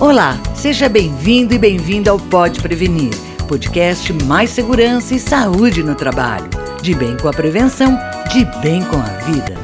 Olá, seja bem-vindo e bem-vinda ao Pode Prevenir, podcast mais segurança e saúde no trabalho. De bem com a prevenção, de bem com a vida.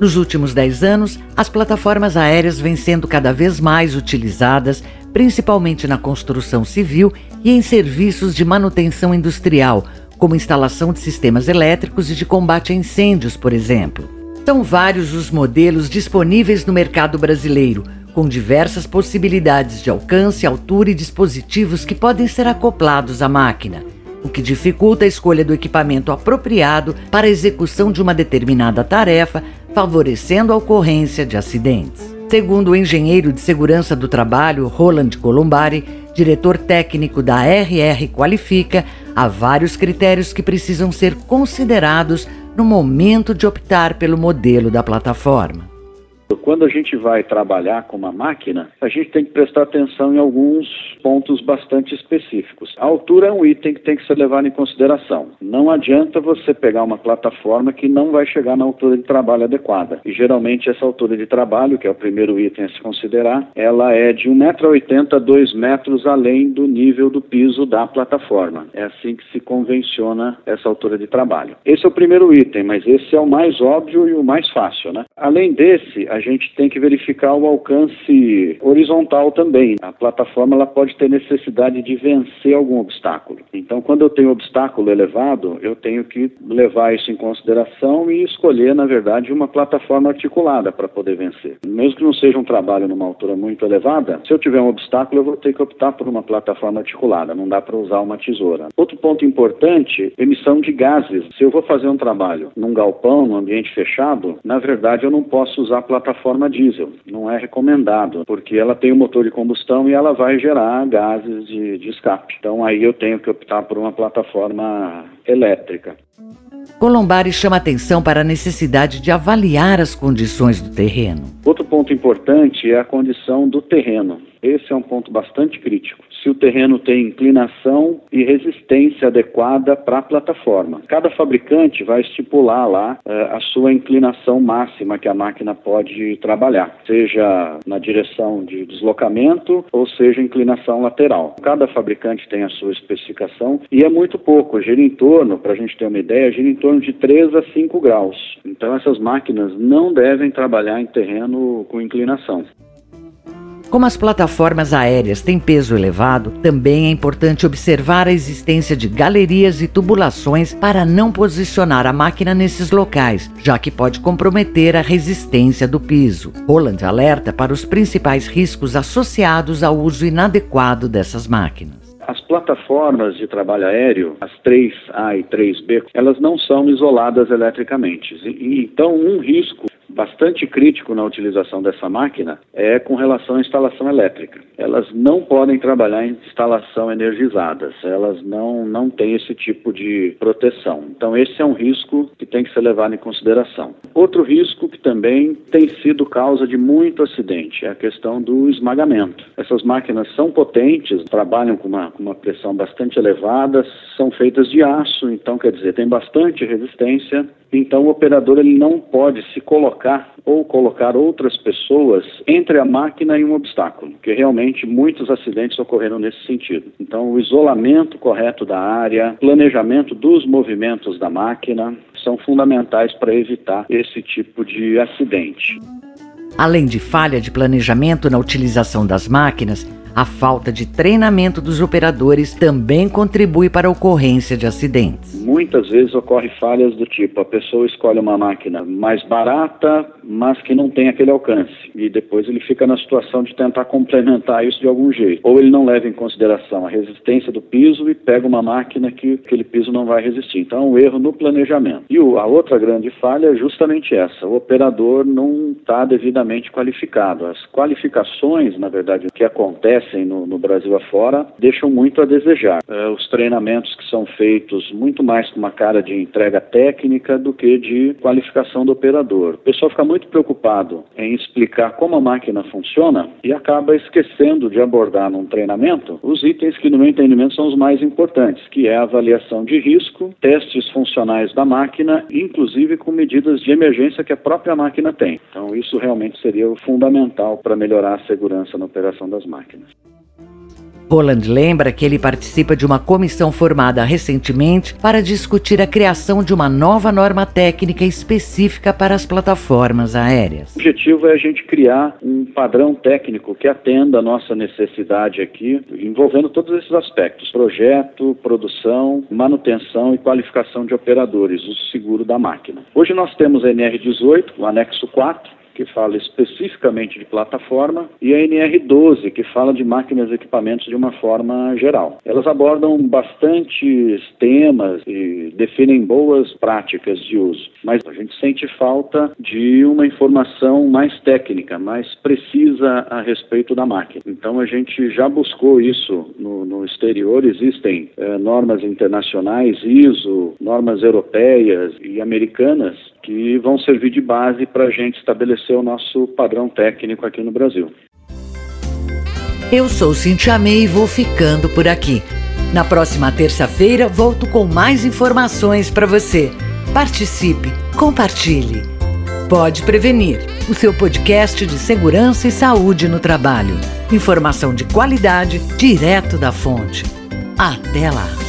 Nos últimos 10 anos, as plataformas aéreas vêm sendo cada vez mais utilizadas, principalmente na construção civil e em serviços de manutenção industrial, como instalação de sistemas elétricos e de combate a incêndios, por exemplo. São vários os modelos disponíveis no mercado brasileiro, com diversas possibilidades de alcance, altura e dispositivos que podem ser acoplados à máquina, o que dificulta a escolha do equipamento apropriado para a execução de uma determinada tarefa, favorecendo a ocorrência de acidentes. Segundo o engenheiro de segurança do trabalho Roland Colombari, diretor técnico da RR Qualifica, há vários critérios que precisam ser considerados no momento de optar pelo modelo da plataforma. Quando a gente vai trabalhar com uma máquina, a gente tem que prestar atenção em alguns pontos bastante específicos. A altura é um item que tem que ser levado em consideração. Não adianta você pegar uma plataforma que não vai chegar na altura de trabalho adequada. E geralmente essa altura de trabalho, que é o primeiro item a se considerar, ela é de 1,80m a 2 metros além do nível do piso da plataforma. É assim que se convenciona essa altura de trabalho. Esse é o primeiro item, mas esse é o mais óbvio e o mais fácil, né? Além desse, a gente tem que verificar o alcance horizontal também. A plataforma ela pode ter necessidade de vencer algum obstáculo. Então, quando eu tenho obstáculo elevado, eu tenho que levar isso em consideração e escolher, na verdade, uma plataforma articulada para poder vencer. Mesmo que não seja um trabalho numa altura muito elevada, se eu tiver um obstáculo, eu vou ter que optar por uma plataforma articulada. Não dá para usar uma tesoura. Outro ponto importante, emissão de gases. Se eu vou fazer um trabalho num galpão, num ambiente fechado, na verdade eu não posso usar plataforma plataforma diesel. Não é recomendado, porque ela tem um motor de combustão e ela vai gerar gases de, de escape. Então aí eu tenho que optar por uma plataforma elétrica. Colombari chama atenção para a necessidade de avaliar as condições do terreno. Outro ponto importante é a condição do terreno. Esse é um ponto bastante crítico. Se o terreno tem inclinação e resistência adequada para a plataforma. Cada fabricante vai estipular lá uh, a sua inclinação máxima que a máquina pode trabalhar, seja na direção de deslocamento ou seja inclinação lateral. Cada fabricante tem a sua especificação e é muito pouco. Gira em torno, para a gente ter uma ideia, gira em torno de 3 a 5 graus. Então essas máquinas não devem trabalhar em terreno com inclinação. Como as plataformas aéreas têm peso elevado, também é importante observar a existência de galerias e tubulações para não posicionar a máquina nesses locais, já que pode comprometer a resistência do piso. Roland alerta para os principais riscos associados ao uso inadequado dessas máquinas. As plataformas de trabalho aéreo, as 3A e 3B, elas não são isoladas eletricamente. Então, um risco bastante crítico na utilização dessa máquina é com relação à instalação elétrica. Elas não podem trabalhar em instalação energizadas, elas não, não têm esse tipo de proteção. Então, esse é um risco que tem que ser levado em consideração. Outro risco que também tem sido causa de muito acidente é a questão do esmagamento. Essas máquinas são potentes, trabalham com uma, com uma pressão bastante elevada, são feitas de aço, então, quer dizer, tem bastante resistência então o operador ele não pode se colocar ou colocar outras pessoas entre a máquina e um obstáculo, porque realmente muitos acidentes ocorreram nesse sentido. Então o isolamento correto da área, planejamento dos movimentos da máquina são fundamentais para evitar esse tipo de acidente. Além de falha de planejamento na utilização das máquinas, a falta de treinamento dos operadores também contribui para a ocorrência de acidentes. Muitas vezes ocorre falhas do tipo: a pessoa escolhe uma máquina mais barata, mas que não tem aquele alcance, e depois ele fica na situação de tentar complementar isso de algum jeito. Ou ele não leva em consideração a resistência do piso e pega uma máquina que aquele piso não vai resistir. Então, é um erro no planejamento. E a outra grande falha é justamente essa: o operador não está devidamente qualificado. As qualificações, na verdade, que acontece acontecem no, no Brasil afora deixam muito a desejar. É, os treinamentos que são feitos muito mais com uma cara de entrega técnica do que de qualificação do operador. O pessoal fica muito preocupado em explicar como a máquina funciona e acaba esquecendo de abordar num treinamento os itens que, no meu entendimento, são os mais importantes, que é a avaliação de risco, testes funcionais da máquina, inclusive com medidas de emergência que a própria máquina tem. Então, isso realmente seria fundamental para melhorar a segurança na operação das máquinas. Roland lembra que ele participa de uma comissão formada recentemente para discutir a criação de uma nova norma técnica específica para as plataformas aéreas. O objetivo é a gente criar um padrão técnico que atenda a nossa necessidade aqui, envolvendo todos esses aspectos: projeto, produção, manutenção e qualificação de operadores, o seguro da máquina. Hoje nós temos a NR18, o anexo 4, que fala especificamente de plataforma, e a NR12, que fala de máquinas e equipamentos de uma forma geral. Elas abordam bastantes temas e definem boas práticas de uso, mas a gente sente falta de uma informação mais técnica, mais precisa a respeito da máquina. Então a gente já buscou isso no, no exterior, existem eh, normas internacionais, ISO, normas europeias e americanas que vão servir de base para a gente estabelecer o nosso padrão técnico aqui no Brasil. Eu sou Cintia May e vou ficando por aqui. Na próxima terça-feira volto com mais informações para você. Participe, compartilhe. Pode Prevenir, o seu podcast de segurança e saúde no trabalho. Informação de qualidade direto da fonte. Até lá!